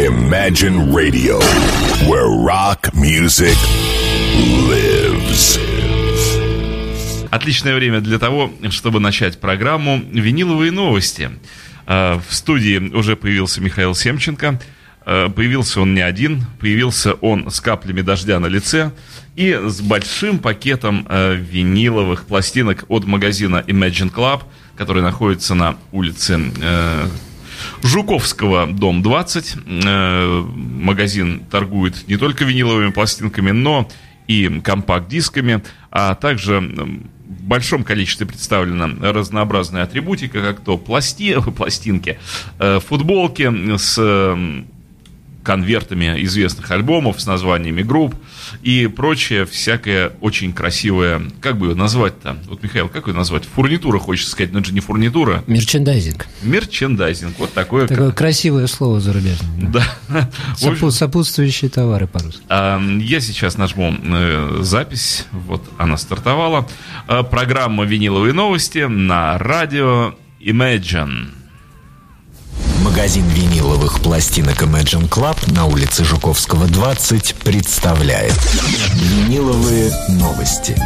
Imagine Radio, where rock music lives. Отличное время для того, чтобы начать программу «Виниловые новости». А, в студии уже появился Михаил Семченко. А, появился он не один, появился он с каплями дождя на лице и с большим пакетом а, виниловых пластинок от магазина Imagine Club, который находится на улице Жуковского, дом 20. Э, магазин торгует не только виниловыми пластинками, но и компакт-дисками, а также в большом количестве представлена разнообразная атрибутика, как то пласти, пластинки, э, футболки с конвертами известных альбомов с названиями групп и прочее всякое очень красивое. Как бы ее назвать-то? Вот, Михаил, как ее назвать? Фурнитура, хочется сказать, но это же не фурнитура. Мерчендайзинг. Мерчендайзинг. Вот такое. Такое красивое слово зарубежное. Да. Сопу- сопутствующие товары по-русски. А, я сейчас нажму э, запись. Вот она стартовала. А, программа «Виниловые новости» на радио Imagine. Магазин виниловых пластинок Imagine Club на улице Жуковского, 20 представляет Виниловые новости.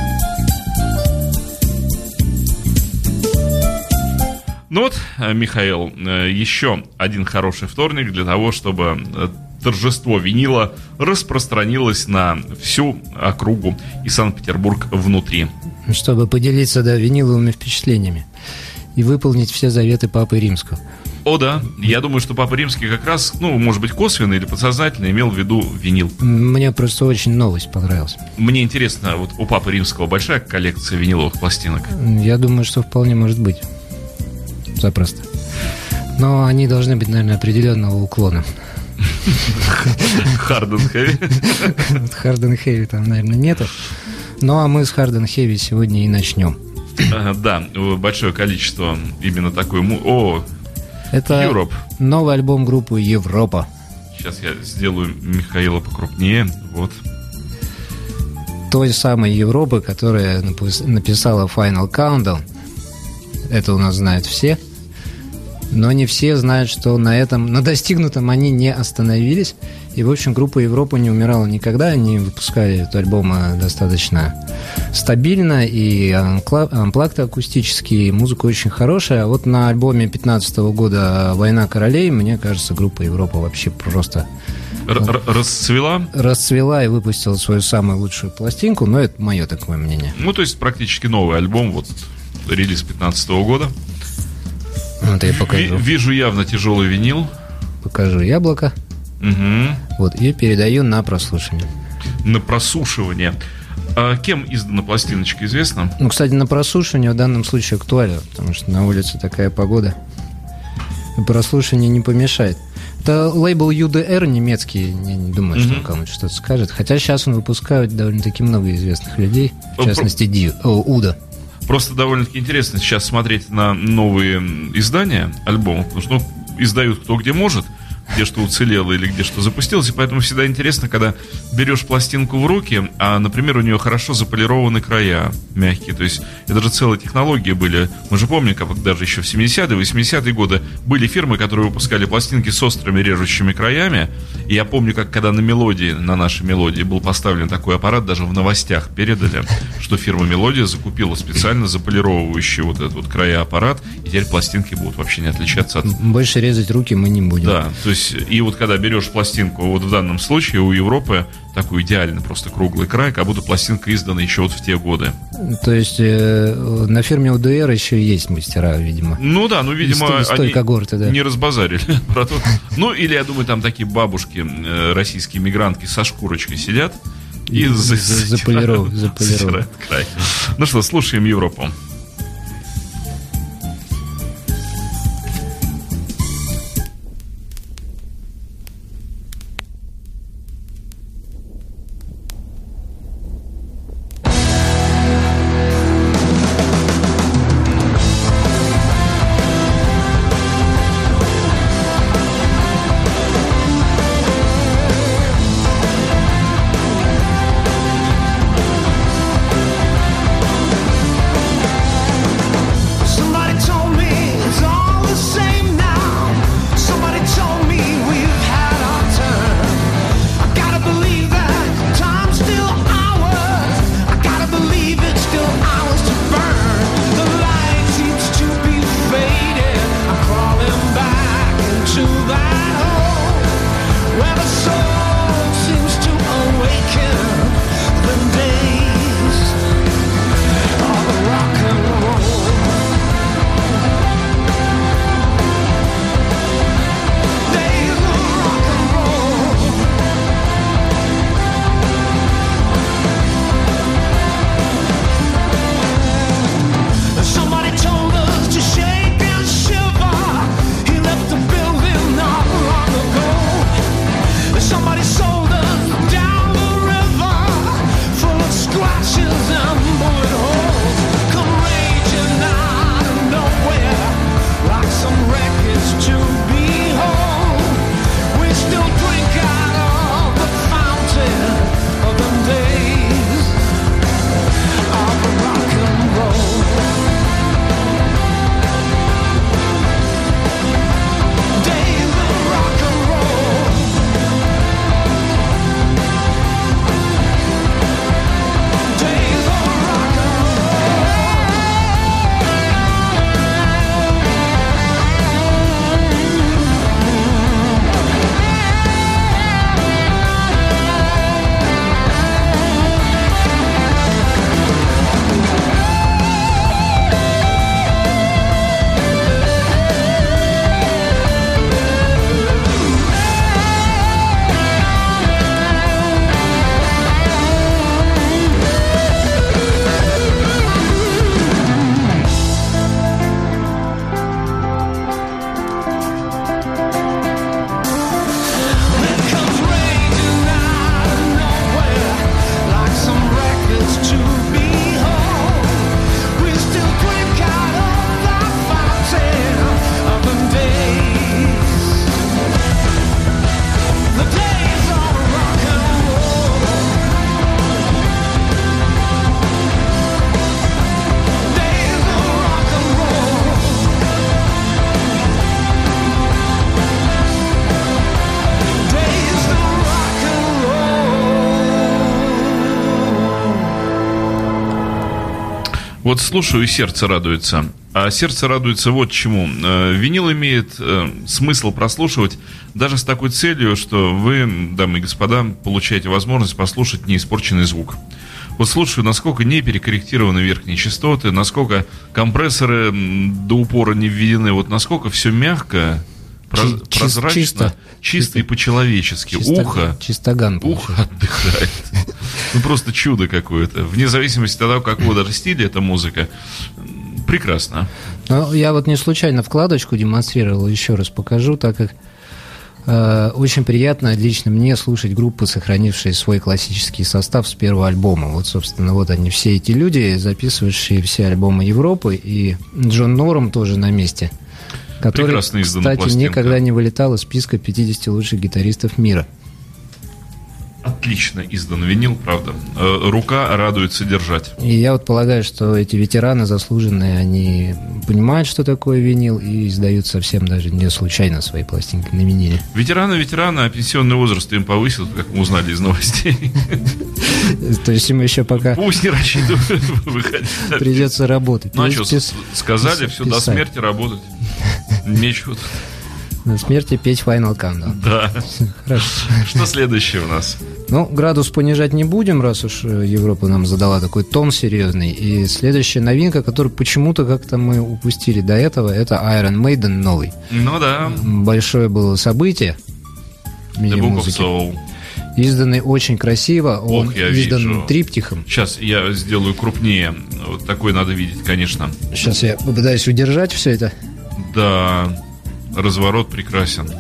Ну вот, э, Михаил, э, еще один хороший вторник для того, чтобы э, торжество винила распространилось на всю округу и Санкт-Петербург внутри. Чтобы поделиться, да, виниловыми впечатлениями и выполнить все заветы Папы Римского. О, да. Я думаю, что Папа Римский как раз, ну, может быть, косвенно или подсознательно имел в виду винил. Мне просто очень новость понравилась. Мне интересно, вот у Папы Римского большая коллекция виниловых пластинок? Я думаю, что вполне может быть. Запросто. Но они должны быть, наверное, определенного уклона. Харден Хэви. Харден Хэви там, наверное, нету. Ну, а мы с Харден Хэви сегодня и начнем. Да, большое количество именно такой... О, Это Europe. новый альбом группы Европа. Сейчас я сделаю Михаила покрупнее. Вот. Той самой Европы, которая напис- написала Final Countdown. Это у нас знают все. Но не все знают, что на этом, на достигнутом они не остановились. И, в общем, группа Европа не умирала никогда. Они выпускали этот альбом э, достаточно стабильно. И амплакты акустические, и музыка очень хорошая. А вот на альбоме 15 года «Война королей», мне кажется, группа Европа вообще просто Р- расцвела. расцвела и выпустила свою самую лучшую пластинку. Но это мое такое мнение. Ну, то есть практически новый альбом. Вот релиз 15 года. Вот я Ви- покажу. вижу явно тяжелый винил. Покажу яблоко. Мгм. Вот, и передаю на прослушивание. На просушивание. А кем издана пластиночка, известно? Ну, кстати, на прослушивание в данном случае актуально, потому что на улице такая погода. Прослушивание не помешает. Это лейбл UDR немецкий, я не думаю, что Мгм. он кому-то что-то скажет. Хотя сейчас он выпускает довольно-таки много известных людей, в частности, Ди, о, Уда. Просто довольно-таки интересно сейчас смотреть на новые издания альбомов, потому что ну, издают кто где может, где что уцелело или где что запустилось, и поэтому всегда интересно, когда берешь пластинку в руки, а, например, у нее хорошо заполированы края мягкие, то есть это же целые технологии были. Мы же помним, как даже еще в 70-е, 80-е годы были фирмы, которые выпускали пластинки с острыми режущими краями, и я помню, как когда на мелодии, на нашей мелодии был поставлен такой аппарат, даже в новостях передали, что фирма Мелодия закупила специально заполировывающий вот этот вот края аппарат, и теперь пластинки будут вообще не отличаться от Больше резать руки мы не будем. да, то есть, и вот когда берешь пластинку, вот в данном случае у Европы такой идеальный просто круглый край, как будто пластинка издана еще вот в те годы. То есть э, на фирме UDR еще есть мастера, видимо. Ну да, ну, видимо, Из из они когорты, да. не разбазарили про то. Ну, или, я думаю, там такие бабушки, э, российские мигрантки со шкурочкой сидят и за- За- заполировывают, затирают- заполировывают. затирают край. Ну что, слушаем Европу. Вот слушаю, и сердце радуется. А сердце радуется вот чему. Э, винил имеет э, смысл прослушивать даже с такой целью, что вы, дамы и господа, получаете возможность послушать неиспорченный звук. Вот слушаю, насколько не перекорректированы верхние частоты, насколько компрессоры до упора не введены, вот насколько все мягко, проз- Чи- прозрачно, чисто. чисто, и по-человечески. Чисто- Ухо, Чистоган. ухо отдыхает. Ну, просто чудо какое-то. Вне зависимости от того, какого даже стиля эта музыка. Прекрасно. Ну, я вот не случайно вкладочку демонстрировал, еще раз покажу, так как э, очень приятно лично мне слушать группы, сохранившие свой классический состав с первого альбома. Вот, собственно, вот они, все эти люди, записывавшие все альбомы Европы, и Джон Норм тоже на месте, который, Прекрасно кстати, пластинка. никогда не вылетал из списка 50 лучших гитаристов мира. Отлично издан винил, правда. Э, Рука радуется держать. И я вот полагаю, что эти ветераны заслуженные, они понимают, что такое винил, и издают совсем даже не случайно свои пластинки на виниле. Ветераны, ветераны, а пенсионный возраст им повысил, как мы узнали из новостей. То есть им еще пока Пусть не рассчитывают выходить. придется работать. Ну а Пусть что, сказали, все, до смерти работать. Нечего. На смерти петь Final Countdown. Да. Хорошо. Что следующее у нас? Ну, градус понижать не будем, раз уж э, Европа нам задала такой тон серьезный. И следующая новинка, которую почему-то как-то мы упустили до этого, это Iron Maiden новый. Ну да, Большое было событие The Book of. Soul. Изданный очень красиво, он Ох, я издан вижу. триптихом. Сейчас я сделаю крупнее. Вот такой надо видеть, конечно. Сейчас я попытаюсь удержать все это. Да, разворот прекрасен.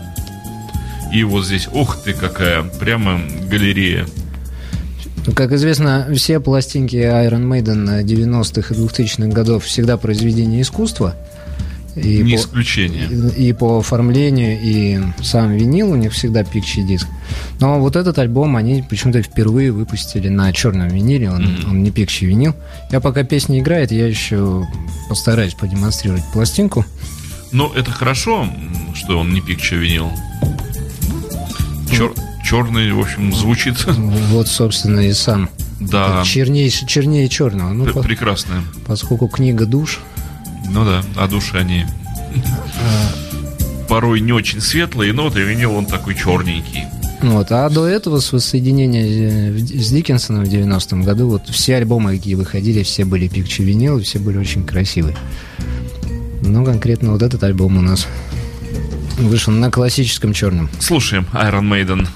И вот здесь, ух ты, какая, прямо галерея. Как известно, все пластинки Iron Maiden 90-х и 2000-х годов всегда произведения искусства. И Не по, исключение. и, и по оформлению, и сам винил у них всегда пикчи диск. Но вот этот альбом они почему-то впервые выпустили на черном виниле, он, он не пикчи винил. Я пока песня играет, я еще постараюсь продемонстрировать пластинку. Ну, это хорошо, что он не пикча винил. Чер- черный, в общем, звучит. Вот, собственно, и сам. Да, Чернейший, чернее черного. Ну, пр- прекрасная. поскольку книга душ, Ну да, а души они порой не очень светлые, но вот и винил он такой черненький. Вот, а до этого, с воссоединения э, с Диккенсоном в 90-м году, вот все альбомы, какие выходили, все были пикчи винил, все были очень красивые. Ну, конкретно вот этот альбом у нас вышел на классическом черном. Слушаем Iron Maiden.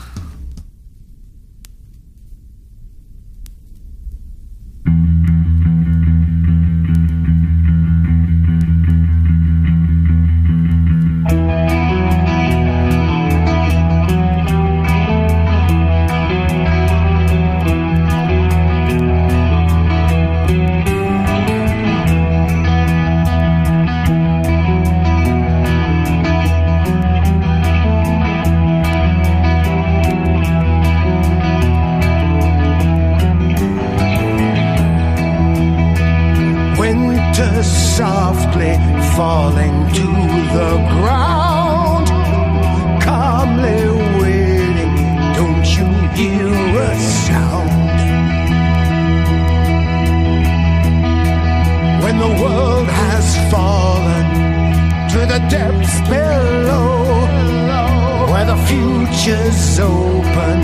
Future's open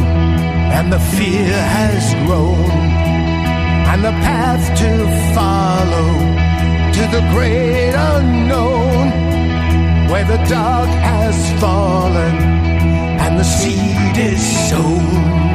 and the fear has grown and the path to follow to the great unknown where the dark has fallen and the seed is sown.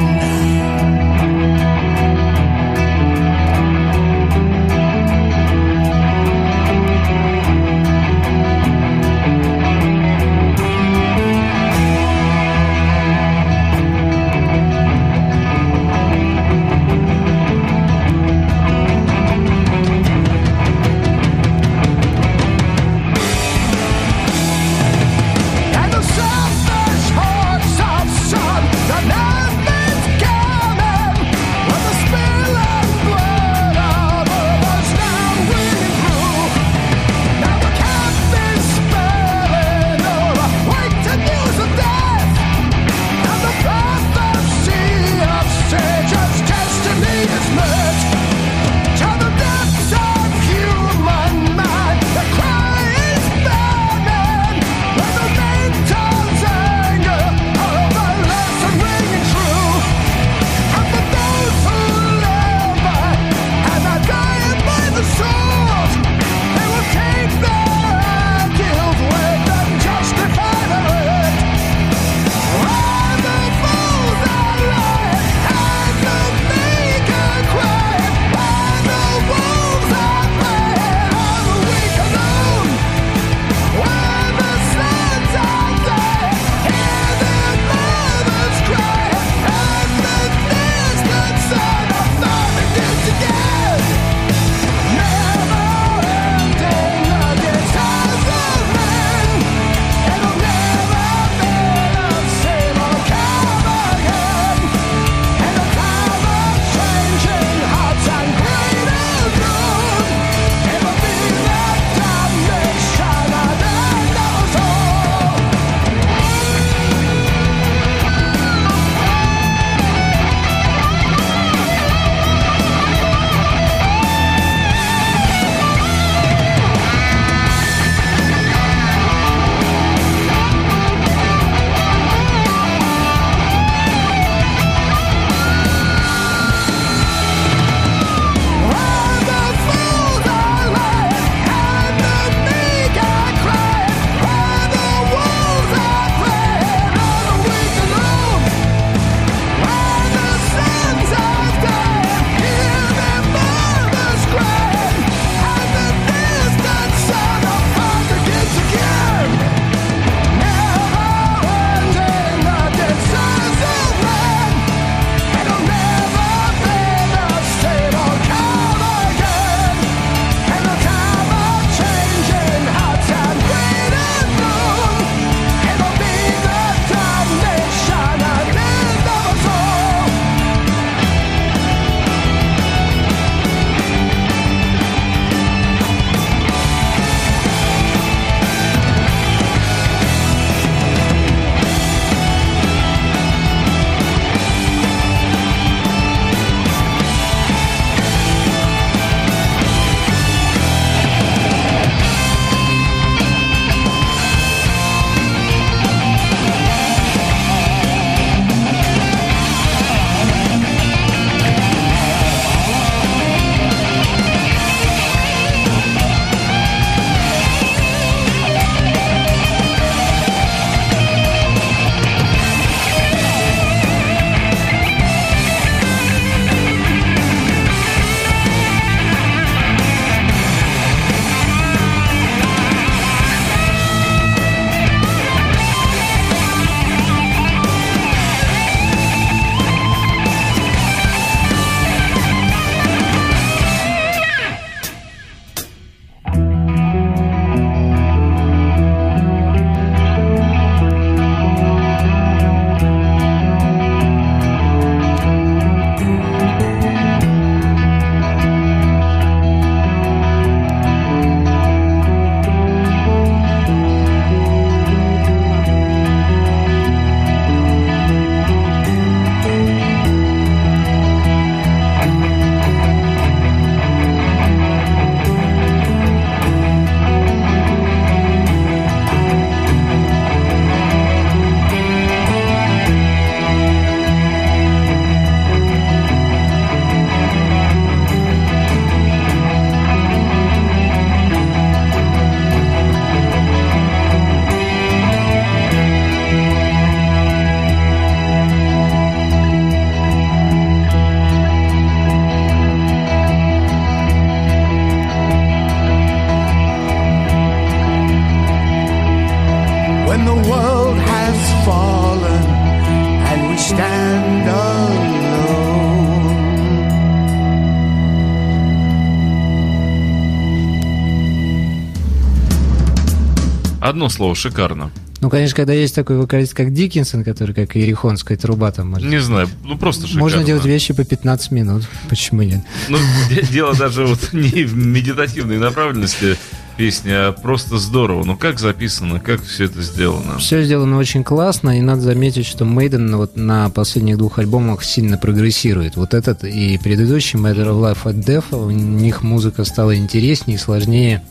Одно слово, шикарно. Ну, конечно, когда есть такой вокалист, как Диккенсон, который как ирихонская труба там может... Не знаю, ну просто шикарно. Можно делать вещи по 15 минут. Почему нет? Ну, де- дело даже вот не в медитативной направленности песни, а просто здорово. Ну, как записано, как все это сделано. Все сделано очень классно, и надо заметить, что Мейден вот на последних двух альбомах сильно прогрессирует. Вот этот и предыдущий Matter of Life and Death, у них музыка стала интереснее, сложнее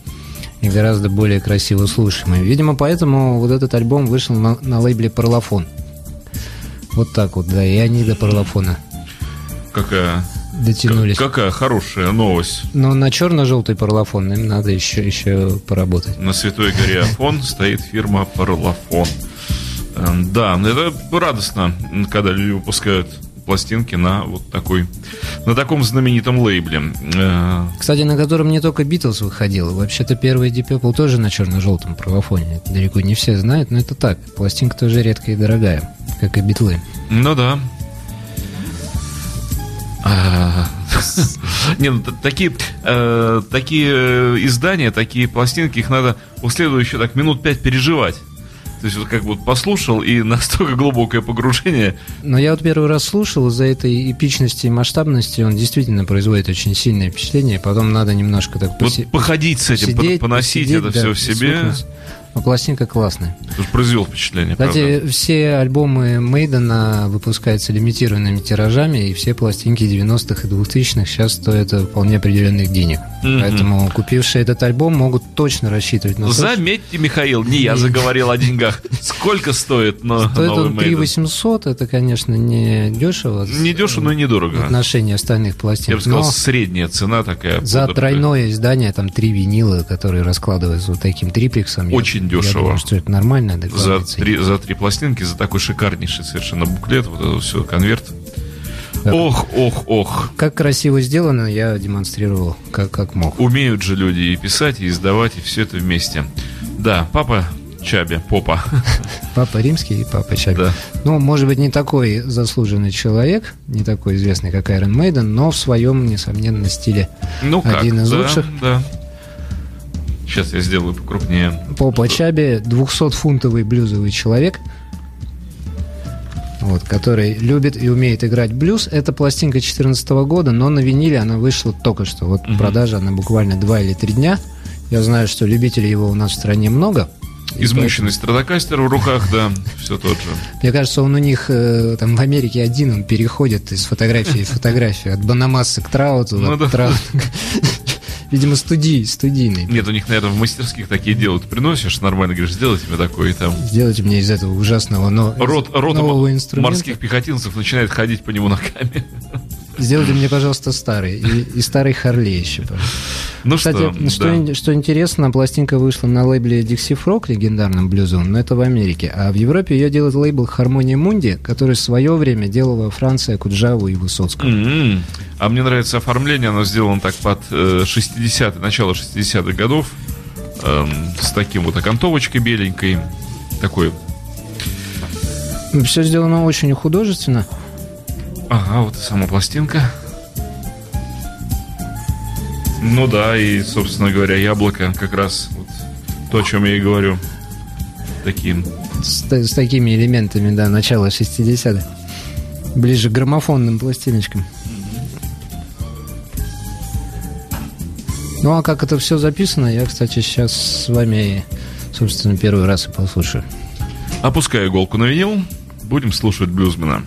и гораздо более красиво слушаемой. Видимо, поэтому вот этот альбом вышел на, на лейбле Парлофон. Вот так вот, да, и они до Парлофона Какая, дотянулись. как- какая хорошая новость. Но на черно-желтый Парлофон им надо еще, еще поработать. На Святой горе Афон стоит фирма Парлофон. Э, Да, это радостно, когда люди выпускают пластинки на вот такой, на таком знаменитом лейбле. Э, Кстати, на котором не только Битлз выходил. Вообще-то первый Deep Purple тоже на черно-желтом правофоне. Это далеко не все знают, но это так. Пластинка тоже редкая и дорогая, как и битлы. Ну да. А, Не, ну такие, э, такие э, издания, такие пластинки, их надо этого еще так минут пять переживать. То есть вот как бы вот послушал, и настолько глубокое погружение. Но я вот первый раз слушал, из-за этой эпичности и масштабности он действительно производит очень сильное впечатление. Потом надо немножко так поси- Вот походить с этим, посидеть, по- поносить посидеть, это да, все в себе. прислушаться. Но пластинка классная. Произвел впечатление, Кстати, правда. все альбомы Мейдена выпускаются лимитированными тиражами, и все пластинки 90-х и 2000-х сейчас стоят вполне определенных денег. Мгм. Поэтому купившие этот альбом могут точно рассчитывать на то, Заметьте, Михаил, не я заговорил о деньгах. Сколько стоит но, стоит он 3 Maiden? 800, это, конечно, не дешево. Не дешево, но и в недорого. отношении остальных Я пластинок. бы сказал, средняя цена такая. за тройное издание, там три винила, которые раскладываются вот таким триплексом. я- Очень Я дешево. думаю, что это нормально, За три, за три пластинки, за такой шикарнейший совершенно буклет, вот это все, конверт. Да. Ох, ох, ох. Как красиво сделано, я демонстрировал, как, как мог. Умеют же люди и писать, и издавать, и все это вместе. Да, папа Чаби, попа. Папа римский и папа Чаби. Да. Ну, может быть, не такой заслуженный человек, не такой известный, как Iron Maiden, но в своем, несомненно, стиле Ну как, Один из да, лучших. Да. Сейчас я сделаю покрупнее. Попа Чаби 200-фунтовый блюзовый человек, вот, который любит и умеет играть блюз. Это пластинка 2014 года, но на виниле она вышла только что. Вот продажа она буквально 2 или 3 дня. Я знаю, что любителей его у нас в стране много. Измученный страдокастер в руках, да, все тот же. Мне кажется, он у них э, там в Америке один, он переходит из фотографии в фотографию, от Банамассы к Трауту, Ну от да. Траута- Видимо, студий, студийный. Нет, у них, наверное, в мастерских такие делают. Приносишь, нормально говоришь, сделайте мне такой, и там Сделайте мне из этого ужасного но, рот, рота морских пехотинцев начинает ходить по нему ногами. Сделайте мне, пожалуйста, старый. И, и старый Харли еще, пожалуйста. Ну Кстати, что, что, да. что интересно, пластинка вышла на лейбле Dixie Frog, легендарном блюзовом, но это в Америке. А в Европе ее делает лейбл Harmonia Mundi, который в свое время делал во Франции Куджаву и Высоцкого. М-м. А мне нравится оформление, оно сделано так под э, 60 начало 60-х годов, эм, с таким вот окантовочкой беленькой, такой, Все сделано очень художественно. Ага, вот и сама пластинка. Ну да, и, собственно говоря, яблоко как раз вот то, о чем я и говорю. Таким. С, с такими элементами, да, начала 60-х. Ближе к граммофонным пластиночкам. Ну а как это все записано, я, кстати, сейчас с вами, собственно, первый раз и послушаю. Опускаю иголку на винил, будем слушать блюзмена.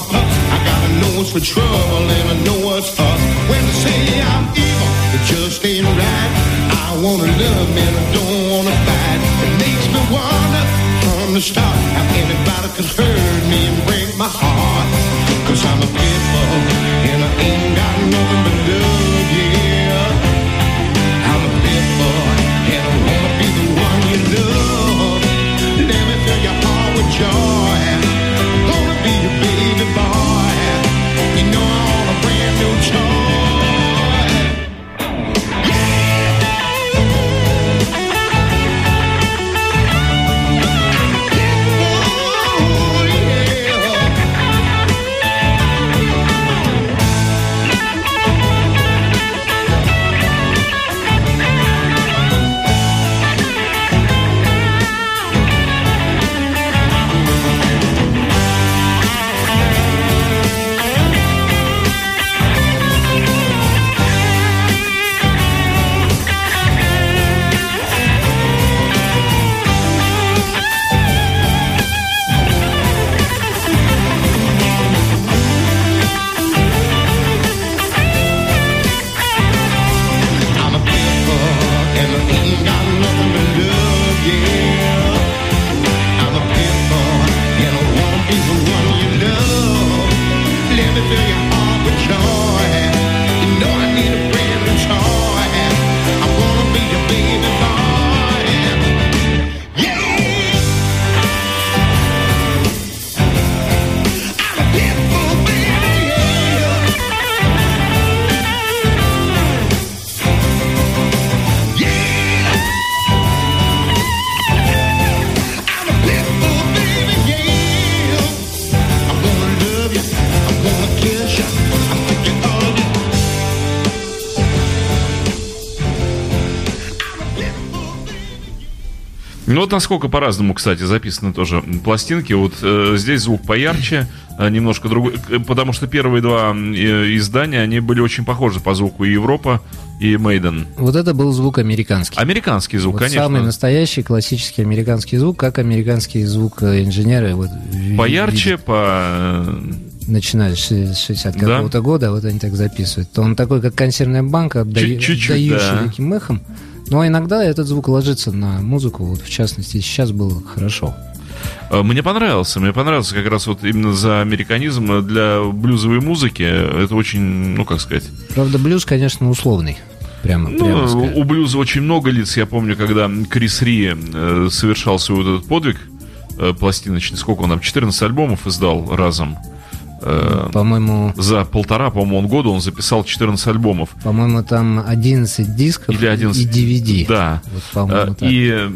Pups. I got a nose for trouble and I know what's up. When they say I'm evil, it just ain't right. I wanna love and I don't wanna fight. It makes me wonder from the start how anybody could hurt me вот насколько по-разному, кстати, записаны тоже пластинки. Вот э, здесь звук поярче, э, немножко другой, э, потому что первые два издания, они были очень похожи по звуку и Европа, и Мейден. Вот это был звук американский. Американский звук, Вот конечно. Самый настоящий классический американский звук, как американский звук э, инженеры. Вот, Поярче, видят, по... начиная с 60 Да. какого-то года, вот они так записывают. То он такой, как консервная банка, отдающий да. таким эхом. Но иногда этот звук ложится на музыку, вот в частности сейчас было хорошо. Э, Мне понравился, мне понравился как раз вот именно за американизм э, для блюзовой музыки. Это очень, ну как сказать, Правда, блюз, конечно, условный. Прямо, прямо Ну, скажем. у блюза очень много лиц. Я помню, когда Крис Ри э, совершал свой вот этот подвиг э, пластиночный, сколько он там, 14 альбомов издал разом. Э, По-моему, за полтора, по-моему, он года он записал 14 альбомов. по-моему, там 11 дисков Или 11. и DVD. Да. Вот, Э. И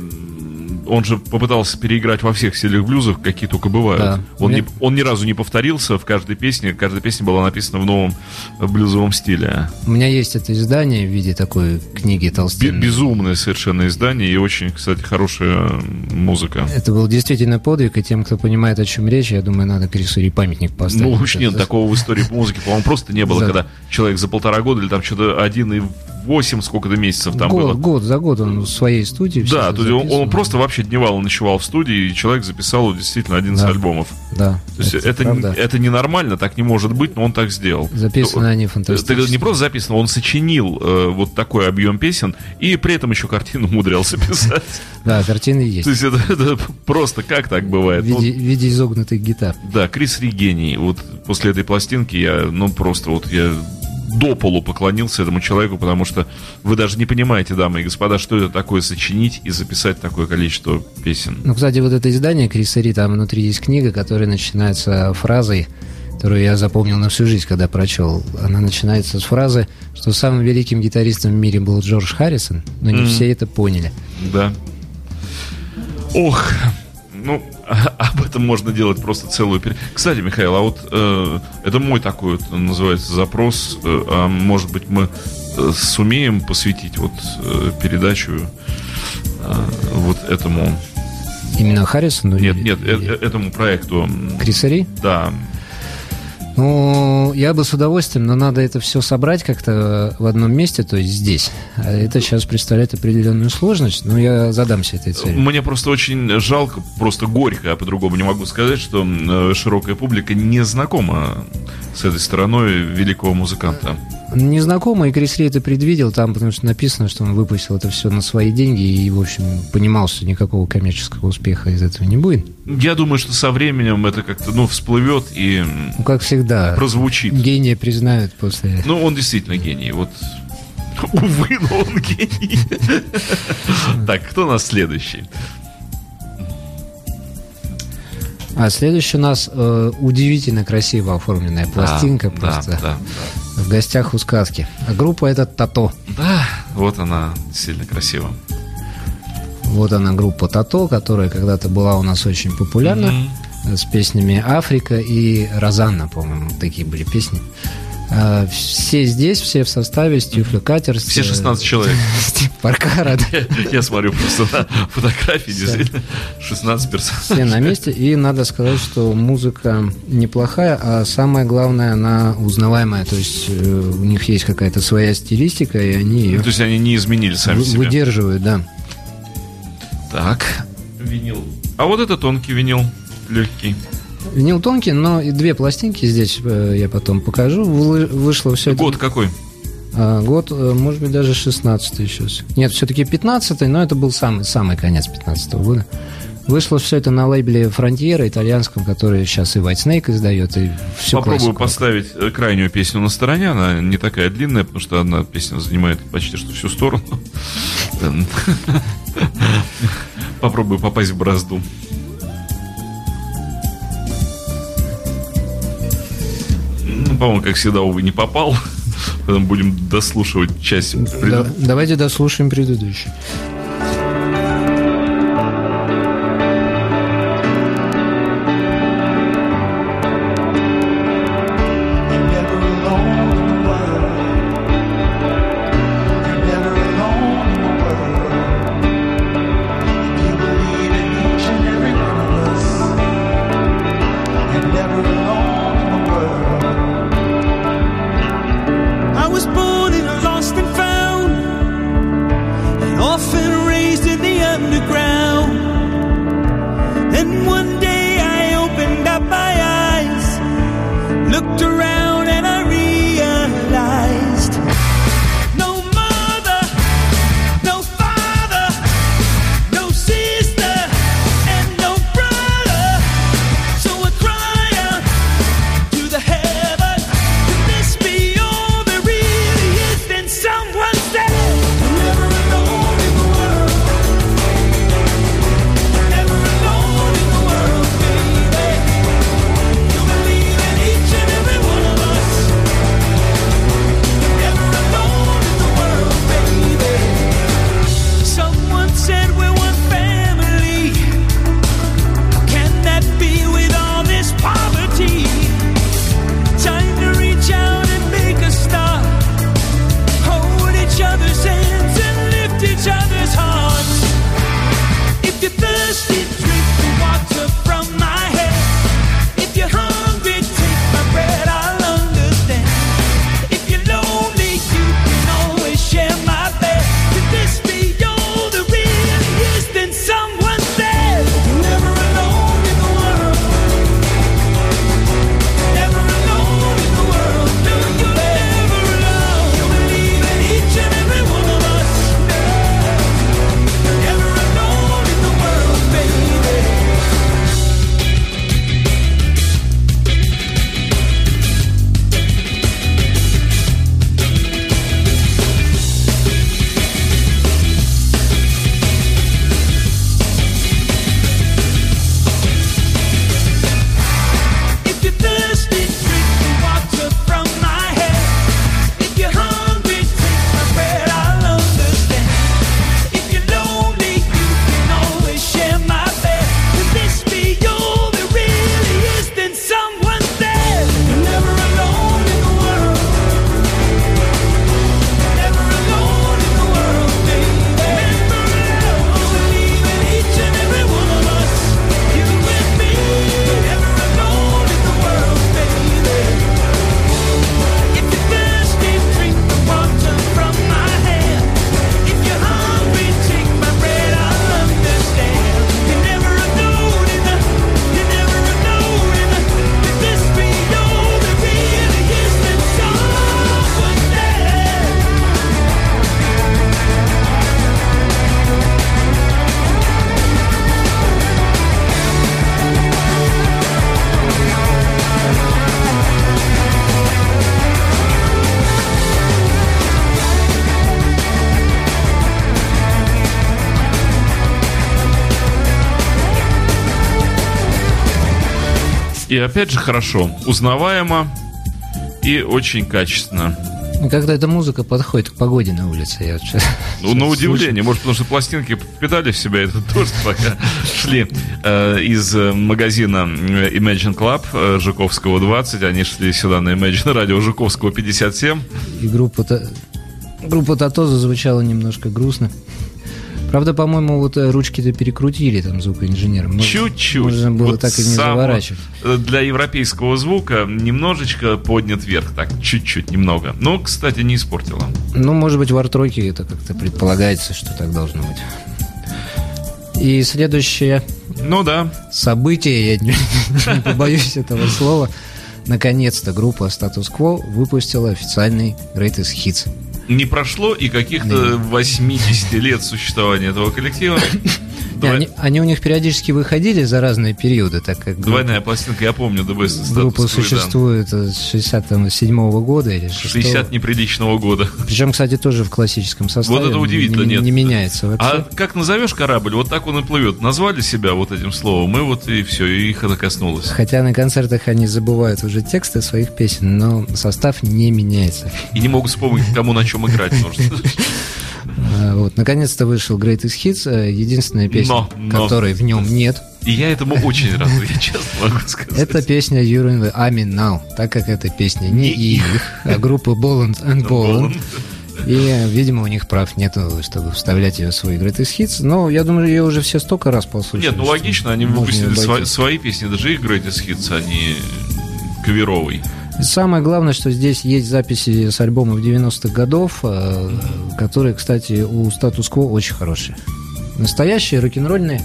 он же попытался переиграть во всех стилях блюзов, какие только бывают. Да. Он, Мне- не, он ни разу не повторился в каждой песне. Каждая песня была написана в новом э, блюзовом стиле. У меня есть это издание в виде такой книги толстенной. безумное совершенно издание и очень, кстати, хорошая музыка. Это был действительно подвиг, и тем, кто понимает, о чем речь, я думаю, надо Крису Ри памятник поставить. Ну, уж нет, такого в истории музыки, по-моему, просто не было, когда человек за полтора года или там что-то один и восемь сколько-то месяцев там год, было. год за год он в своей студии Да, это то есть он, он просто вообще дневал и ночевал в студии, и человек записал действительно 11 Да. альбомов. Да, То есть это, правда. это ненормально, так не может быть, но он так сделал. Записаны Ну, они Это фантастически. не просто записано, он сочинил э, вот такой объем песен и при этом еще картину умудрялся писать. Да, картины есть. То есть это, это просто как так бывает? В Ну, виде, в виде изогнутых гитар. Да, Крис Ри гений. Вот после этой пластинки я, ну, просто вот я до полу поклонился этому человеку, потому что вы даже не понимаете, дамы и господа, что это такое сочинить и записать такое количество песен. Ну, кстати, вот это издание Криса Ри, там внутри есть книга, которая начинается фразой которую я запомнил на всю жизнь, когда прочел. Она начинается с фразы, что самым великим гитаристом в мире был Джордж Харрисон, но не Мгм. все это поняли. Да. Ох, ну, об этом можно делать просто целую... пере- Кстати, Михаил, а вот э, это мой такой вот называется запрос. э, а может быть, мы э, сумеем посвятить вот э, передачу э, вот этому... Именно Харрисону? Нет, или- нет, э- э- этому проекту. м, Криса Ри? Да. Ну, я бы с удовольствием, но надо это все собрать как-то в одном месте, то есть здесь. А это сейчас представляет определенную сложность, но я задамся этой целью. Мне просто очень жалко, просто горько, я по-другому не могу сказать, что э, широкая публика не знакома с этой стороной великого музыканта. Незнакомый и Крис Ри это предвидел там, потому что написано, что он выпустил это все на свои деньги и, в общем, понимал, что никакого коммерческого успеха из этого не будет. Я думаю, что со временем это как-то, ну, всплывет и Ну, как всегда, прозвучит. гения признают после... Ну, он действительно гений. Вот, увы, но он гений. Так, кто у нас следующий? А следующий у нас э, удивительно красиво оформленная пластинка Да, просто Да, в гостях у сказки. А группа это Тато. да. Да, вот она сильно красиво. Вот она группа Тато, которая когда-то была у нас очень популярна. Э, с песнями «Африка» и «Розанна», по-моему, такие были песни. А, Все здесь, все в составе, Стив Люкатерс. Все э, 16 человек. Стив Паркара, Я смотрю просто на фотографии, действительно, 16 персонажей. все на месте. И надо сказать, что музыка неплохая, а самое главное, она узнаваемая. То есть э, у них есть какая-то своя стилистика, и они ее То есть они не изменили сами себя. выдерживают, да. Так, винил. А вот это тонкий винил, легкий. Винил тонкий, но и две пластинки здесь э, я потом покажу. Вы- Вышло все Год какой? А, Год, э, может быть, даже 16 сейчас. Нет, все-таки 15 но это был самый, самый конец 15 года. Вышло все это на лейбле Фронтьера итальянском, который сейчас и White Snake издает, и всю Попробую классику. поставить э, крайнюю песню на стороне. Она не такая длинная, потому что одна песня занимает почти что всю сторону. Попробую попасть в бразду. Ну, по-моему, как всегда, увы, не попал. Поэтому будем дослушивать часть. Да, пред- давайте дослушаем предыдущий. Опять же хорошо, узнаваемо и очень качественно. Ну, Как-то эта музыка подходит к погоде на улице. Я щас- Ну, на удивление, может, потому что пластинки впитали в себя этот дождь, пока шли э, из э, магазина э, Imagine Club э, Жуковского 20, они шли сюда на Imagine радио Жуковского 57. И группа, группа Тато зазвучала немножко грустно. Правда, по-моему, вот э, ручки-то перекрутили там звукоинженером. Чуть-чуть. Можно было Вот так и не заворачивать. э, Для европейского звука немножечко поднят вверх, так, чуть-чуть, немного. Но, кстати, не испортило. Ну, может быть, в арт-роке это как-то предполагается, что так должно быть. И следующее Ну да, событие, я не, не побоюсь этого слова, наконец-то группа Status Quo выпустила официальный Greatest Hits. Не прошло и каких-то 80 лет существования этого коллектива. Не, Они, они у них периодически выходили за разные периоды, так как группа, Двойная пластинка, я помню, of группа да. существует с 67 года или 6 60 неприличного года. Причем, кстати, тоже в классическом составе. Вот это удивительно, не, нет. не меняется вообще. А как назовешь корабль, вот так он и плывет. Назвали себя вот этим словом, и вот и все, и их это коснулось. Хотя на концертах они забывают уже тексты своих песен, но состав не меняется. И не могут вспомнить, кому на чем играть нужно. А, Вот, наконец-то вышел Greatest Hits, э, единственная песня, Но, но. которой в нем нет. И я этому очень рад, я честно могу сказать. Это песня I mean now, так как эта песня не их, а группы Bolland and Bolland. И, видимо, у них прав нету, чтобы вставлять ее в свой Greatest Hits. Но я думаю, ее уже все столько раз послушали. Нет, ну логично, они выпустили свои, свои песни, даже их Greatest Hits, они каверовый. Самое главное, что здесь есть записи с альбомов 90-х годов, э, которые, кстати, у статус-кво очень хорошие. Настоящие, рок-н-ролльные,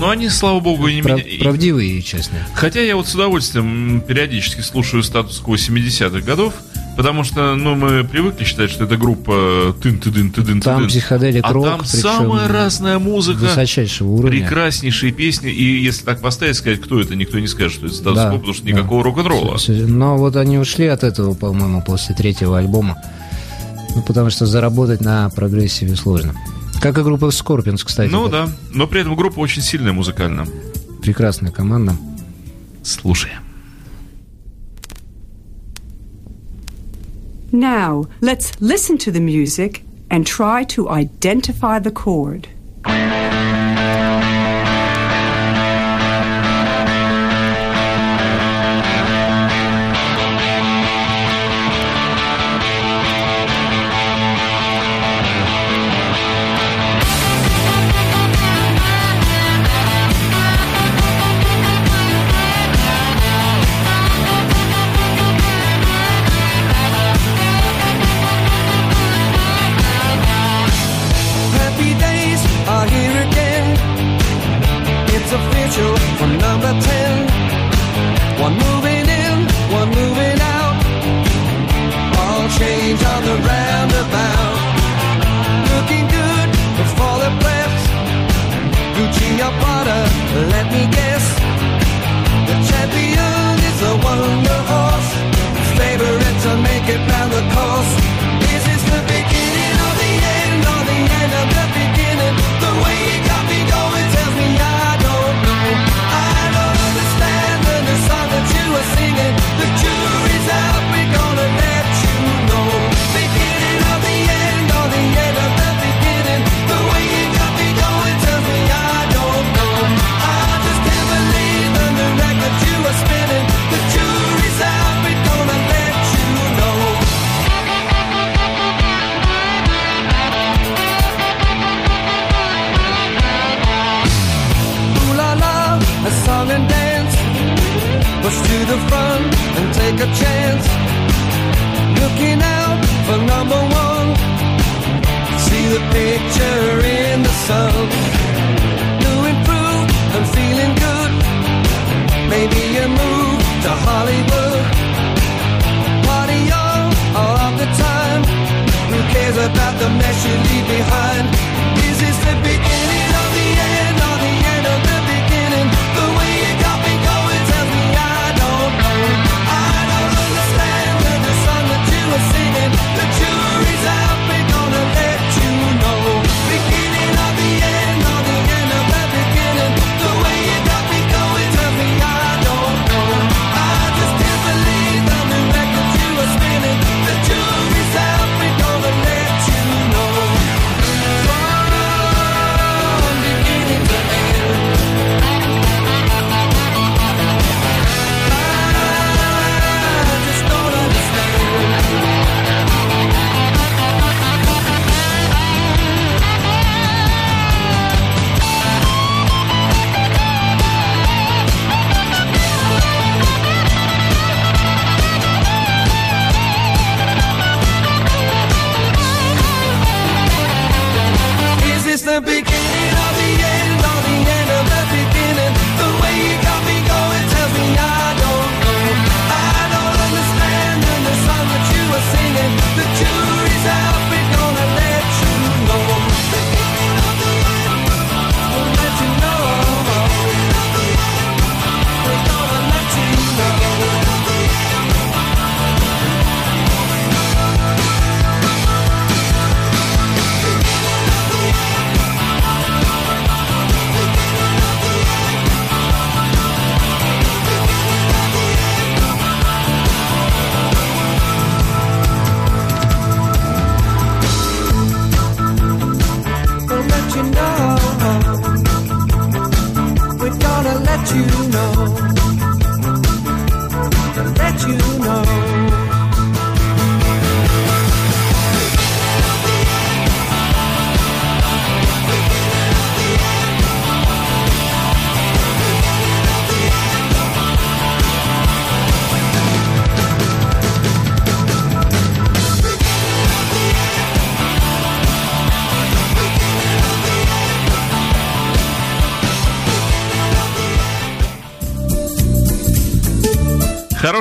Но они, слава богу, не прав- меня... правдивые и честные. Хотя я вот с удовольствием периодически слушаю статус кво 70-х годов, потому что, ну, мы привыкли считать, что это группа тын ты дын ты дын Там психоделик А рок, там самая разная музыка, высочайшего уровня. прекраснейшие песни, и если так поставить, сказать, кто это, никто не скажет, что это статус Да, потому что да. никакого рок-н-ролла. Но вот они ушли от этого, по-моему, после третьего альбома. Ну, потому что заработать на прогрессиве сложно. Как и группа Scorpions, кстати. Ну да, но при этом группа очень сильная музыкально. Прекрасная команда. Слушаем. Now, let's listen to the music and try to identify the chord.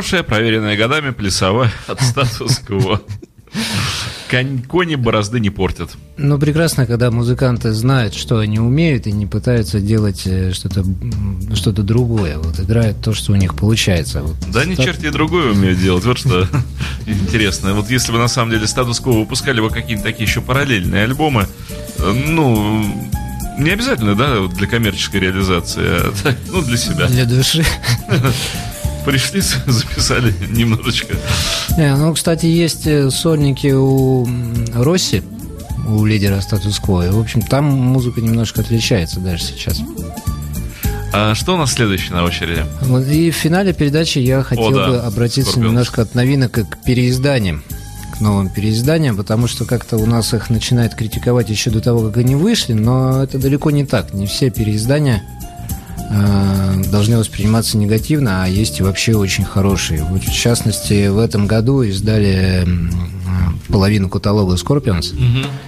Хорошая, проверенная годами, плясовая от статус-кво. Конь- Кони борозды не портят. Ну, прекрасно, когда музыканты знают, что они умеют, и не пытаются делать э, что-то что другое. Вот играют то, что у них получается. Вот Да они так- черти другое умеют делать. Вот что интересно. Вот если бы на самом деле статус-кво выпускали бы какие-нибудь такие еще параллельные альбомы, э, ну, не обязательно, да, для коммерческой реализации, а ну, для себя. Для души. Пришли, записали немножечко. Не, ну, кстати, есть э, сольники у Росси, у лидера статус-кво. И, в общем, там музыка немножко отличается даже сейчас. А что у нас следующее на очереди? И в финале передачи я хотел да, бы обратиться Scorpions. немножко от новинок к переизданиям, к новым переизданиям, потому что как-то у нас их начинают критиковать еще до того, как они вышли, но это далеко не так. Не все переиздания должны восприниматься негативно, а есть и вообще очень хорошие. В частности, в этом году издали э, половину каталога Scorpions.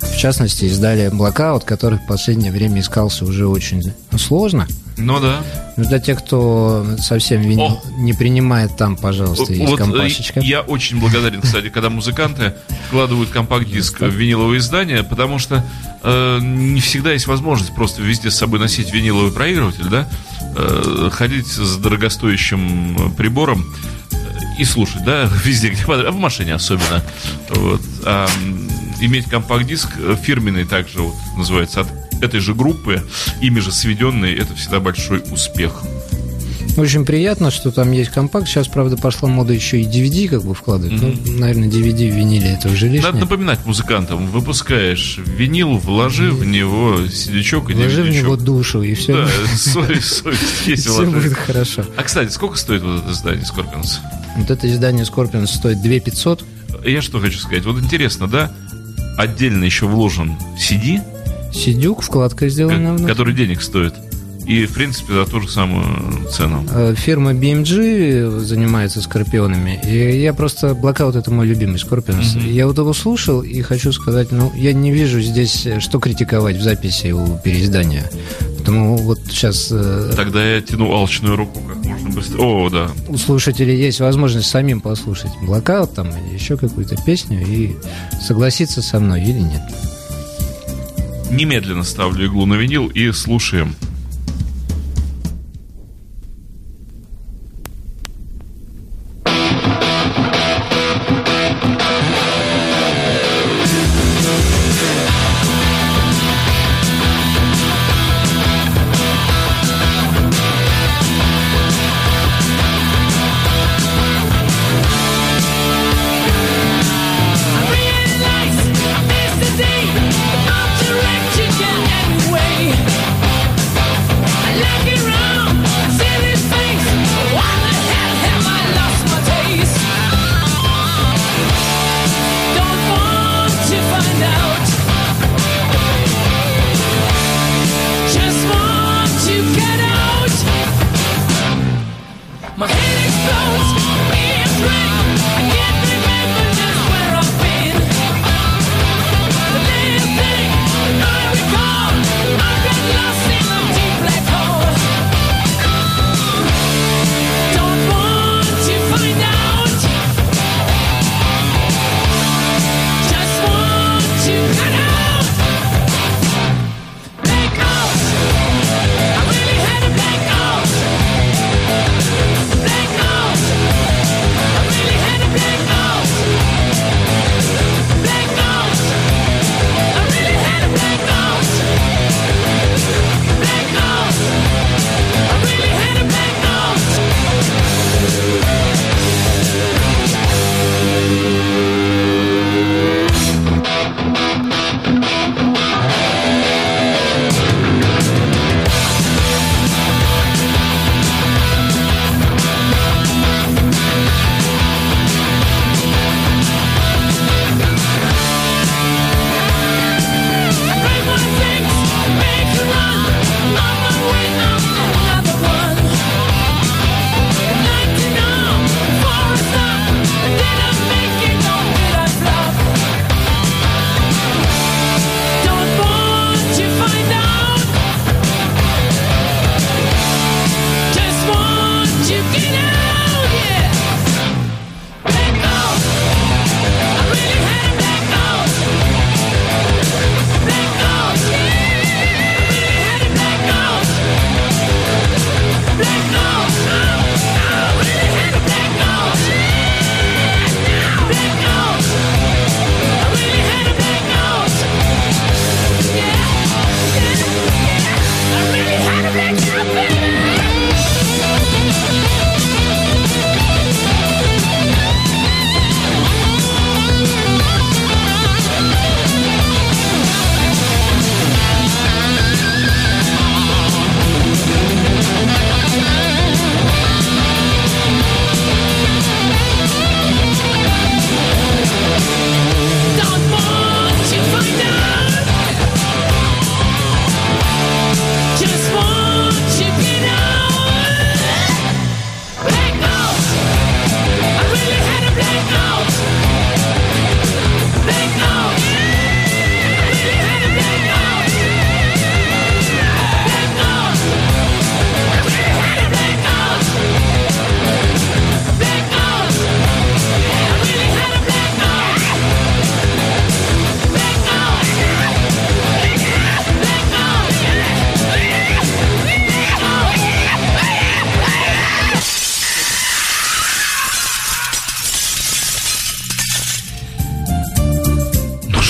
В частности, издали Blackout, который в последнее время искался уже очень сложно. Ну да. Ну, Для тех, кто совсем винил О! не принимает, там, пожалуйста, есть Вот, э, компашечка. я очень благодарен, кстати, когда музыканты вкладывают компакт-диск в виниловое издание, потому что э, не всегда есть возможность просто везде с собой носить виниловый проигрыватель, да, э, ходить с дорогостоящим прибором э, и слушать, да, везде, где а в машине особенно. Вот. А, иметь компакт-диск э, фирменный также вот, называется от этой же группы, ими же сведенный, это всегда большой успех. Очень приятно, что там есть компакт. Сейчас, правда, пошла мода еще и DVD как бы вкладывать. Ну, наверное, DVD в виниле это уже лишнее. Надо напоминать музыкантам, выпускаешь винил, вложи в него сидячок и Вложи в него душу, и все, Да, совесть, совесть есть все будет хорошо. А, кстати, сколько стоит вот это издание Scorpions? Вот это издание Scorpions стоит 2 500. Я что хочу сказать, вот интересно, да, отдельно еще вложен CD, Сидюк, вкладка сделана внутри. который денег стоит, и, в принципе, за ту же самую цену. Э, Фирма BMG занимается скорпионами. И я просто... Blackout это мой любимый Скорпионс. Я вот его слушал и хочу сказать, ну, я не вижу здесь, э, что критиковать в записи у переиздания. Потому вот сейчас э, Тогда я тяну алчную руку как можно быстрее. О, да. у слушателей есть возможность самим послушать блокаут там или еще какую-то песню и согласиться со мной или нет. Немедленно ставлю иглу на винил и слушаем.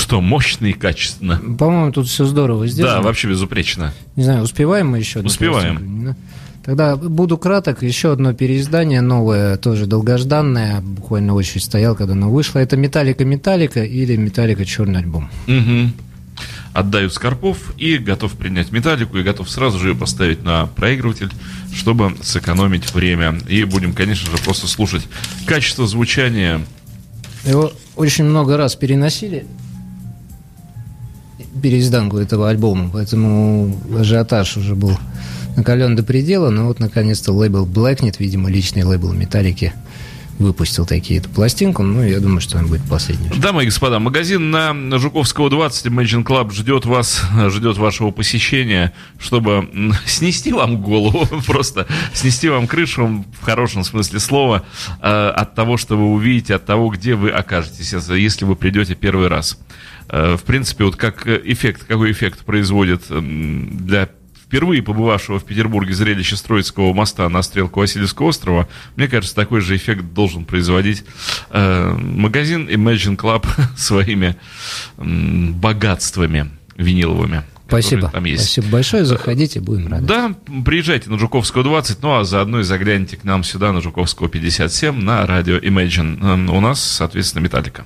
Что, мощно и качественно. По-моему, тут все здорово сделано. Да, вообще безупречно. Не знаю, успеваем мы еще? Успеваем. Тогда буду краток. Еще одно переиздание новое, тоже долгожданное. Буквально очень стоял, когда оно вышло. Это «Металлика Металлика» или «Металлика Черный альбом». Мгм. Отдаю Скорпов и готов принять металлику, и готов сразу же ее поставить на проигрыватель, чтобы сэкономить время. И будем, конечно же, просто слушать качество звучания. Его очень много раз переносили, переизданку этого альбома, поэтому ажиотаж уже был накален до предела, но вот наконец-то лейбл Blacknet, видимо, личный лейбл Металлики, выпустил такие эту пластинку, ну, я думаю, что она будет последней. Дамы и господа, магазин на Жуковского 20 Imagine Club ждет вас, ждет вашего посещения, чтобы снести вам голову, просто снести вам крышу в хорошем смысле слова э, от того, что вы увидите, от того, где вы окажетесь, если вы придете первый раз. Э, В принципе, вот как э, эффект, какой эффект производит м, для впервые побывавшего в Петербурге зрелище Троицкого моста на стрелку Васильевского острова, мне кажется, такой же эффект должен производить э, магазин Imagine Club своими богатствами виниловыми. Спасибо. Там есть. Спасибо большое, заходите, будем рады. Да, приезжайте на Жуковского 20, ну а заодно и загляните к нам сюда на Жуковского 57 на радио Imagine. У нас, соответственно, Металлика.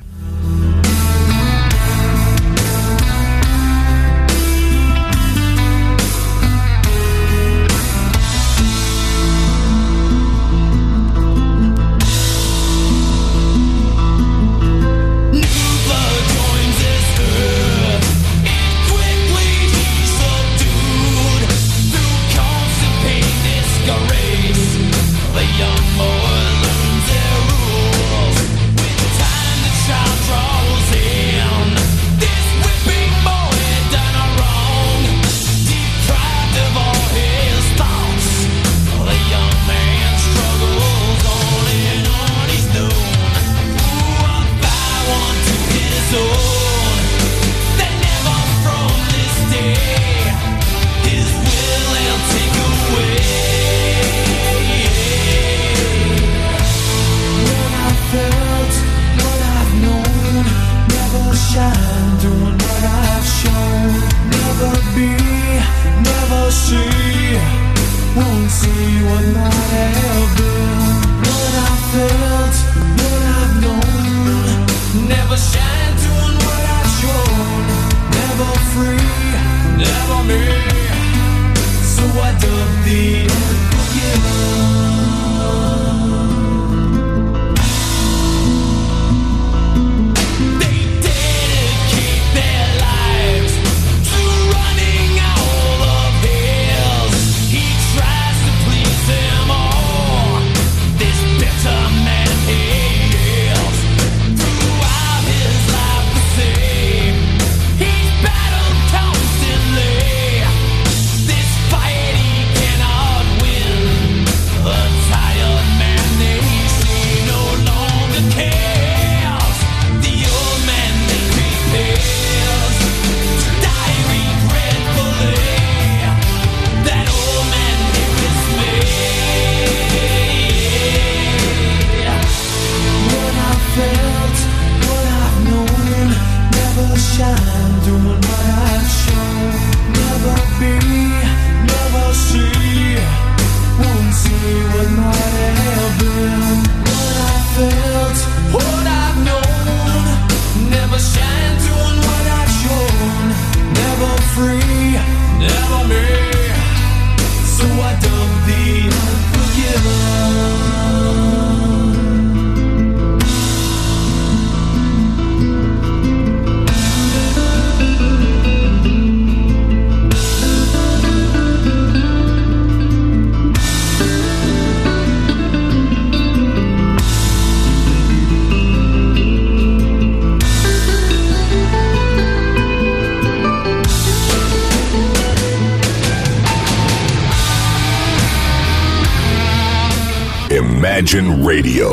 Radio,